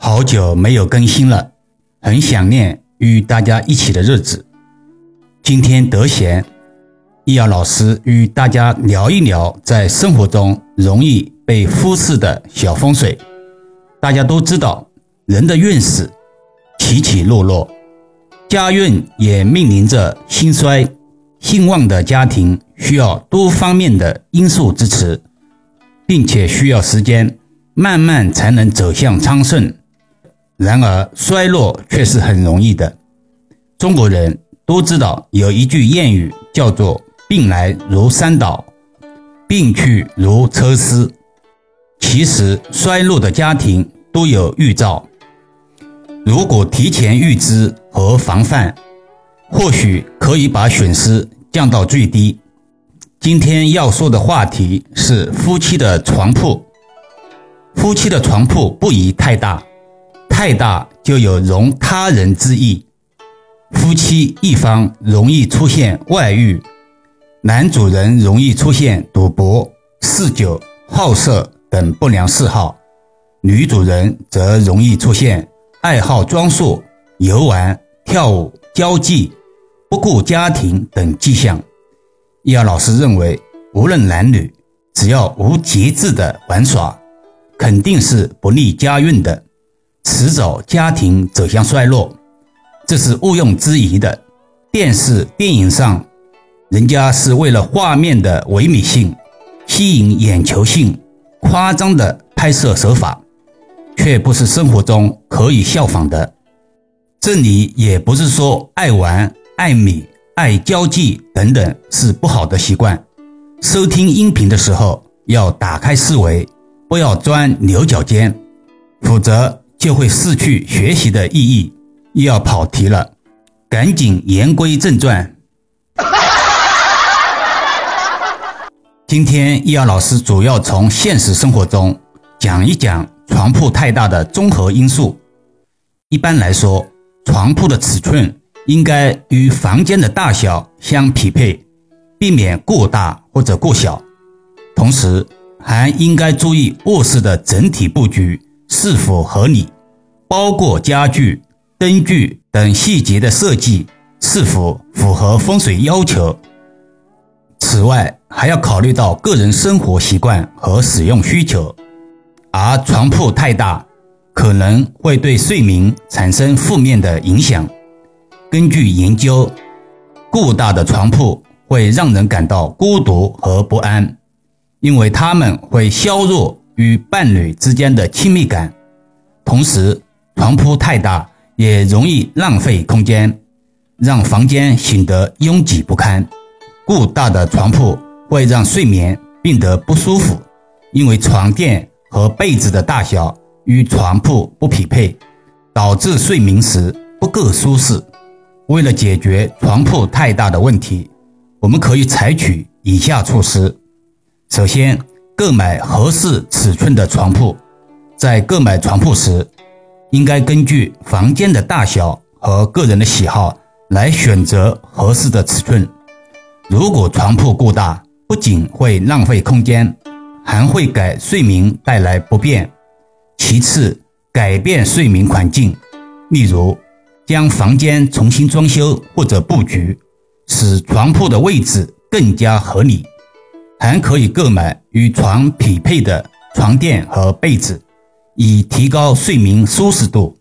好久没有更新了，很想念与大家一起的日子。今天得闲，易遥老师与大家聊一聊在生活中容易被忽视的小风水。大家都知道，人的运势起起落落，家运也面临着兴衰。兴旺的家庭需要多方面的因素支持，并且需要时间慢慢才能走向昌盛。然而，衰落却是很容易的。中国人都知道有一句谚语，叫做“病来如山倒，病去如抽丝”。其实，衰落的家庭都有预兆。如果提前预知和防范，或许可以把损失降到最低。今天要说的话题是夫妻的床铺。夫妻的床铺不宜太大。太大就有容他人之意，夫妻一方容易出现外遇，男主人容易出现赌博、嗜酒、好色等不良嗜好，女主人则容易出现爱好装束、游玩、跳舞、交际、不顾家庭等迹象。易遥老师认为，无论男女，只要无节制的玩耍，肯定是不利家运的。迟早家庭走向衰落，这是毋庸置疑的。电视、电影上，人家是为了画面的唯美性、吸引眼球性，夸张的拍摄手法，却不是生活中可以效仿的。这里也不是说爱玩、爱美、爱交际等等是不好的习惯。收听音频的时候要打开思维，不要钻牛角尖，否则。就会失去学习的意义，又要跑题了，赶紧言归正传。今天易遥老师主要从现实生活中讲一讲床铺太大的综合因素。一般来说，床铺的尺寸应该与房间的大小相匹配，避免过大或者过小。同时，还应该注意卧室的整体布局。是否合理，包括家具、灯具等细节的设计是否符合风水要求。此外，还要考虑到个人生活习惯和使用需求。而床铺太大，可能会对睡眠产生负面的影响。根据研究，过大的床铺会让人感到孤独和不安，因为它们会削弱。与伴侣之间的亲密感，同时床铺太大也容易浪费空间，让房间显得拥挤不堪。过大的床铺会让睡眠变得不舒服，因为床垫和被子的大小与床铺不匹配，导致睡眠时不够舒适。为了解决床铺太大的问题，我们可以采取以下措施：首先，购买合适尺寸的床铺，在购买床铺时，应该根据房间的大小和个人的喜好来选择合适的尺寸。如果床铺过大，不仅会浪费空间，还会给睡眠带来不便。其次，改变睡眠环境，例如将房间重新装修或者布局，使床铺的位置更加合理。还可以购买与床匹配的床垫和被子，以提高睡眠舒适度。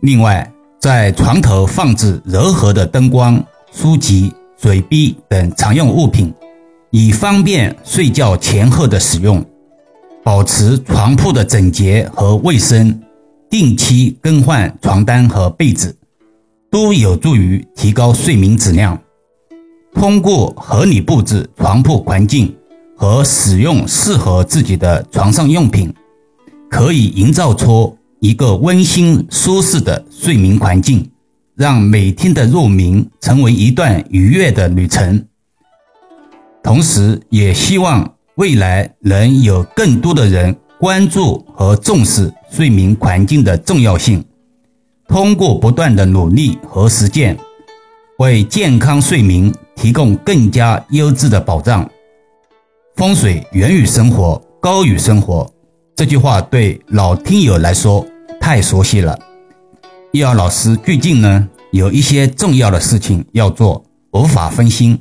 另外，在床头放置柔和的灯光、书籍、水滴等常用物品，以方便睡觉前后的使用。保持床铺的整洁和卫生，定期更换床单和被子，都有助于提高睡眠质量。通过合理布置床铺环境和使用适合自己的床上用品，可以营造出一个温馨舒适的睡眠环境，让每天的入眠成为一段愉悦的旅程。同时，也希望未来能有更多的人关注和重视睡眠环境的重要性，通过不断的努力和实践，为健康睡眠。提供更加优质的保障。风水源于生活，高于生活。这句话对老听友来说太熟悉了。易遥老师最近呢，有一些重要的事情要做，无法分心。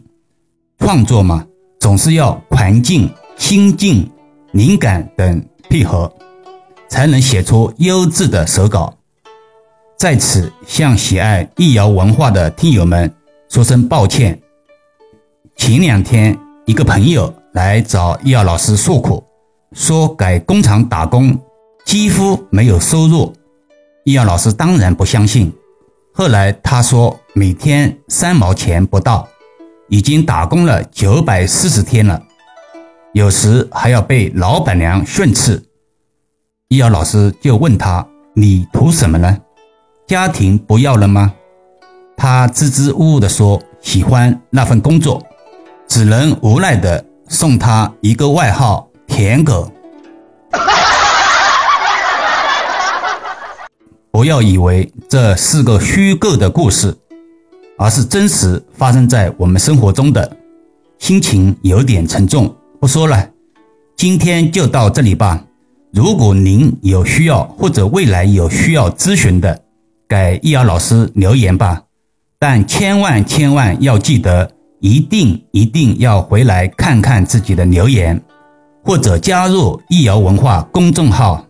创作嘛，总是要环境、心境、灵感等配合，才能写出优质的手稿。在此，向喜爱易遥文化的听友们说声抱歉。前两天，一个朋友来找易遥老师诉苦，说给工厂打工几乎没有收入。易遥老师当然不相信。后来他说，每天三毛钱不到，已经打工了九百四十天了，有时还要被老板娘训斥。易遥老师就问他：“你图什么呢？家庭不要了吗？”他支支吾吾地说：“喜欢那份工作。”只能无奈地送他一个外号“舔狗”。不要以为这是个虚构的故事，而是真实发生在我们生活中的。心情有点沉重，不说了，今天就到这里吧。如果您有需要或者未来有需要咨询的，给易遥老师留言吧。但千万千万要记得。一定一定要回来看看自己的留言，或者加入易瑶文化公众号。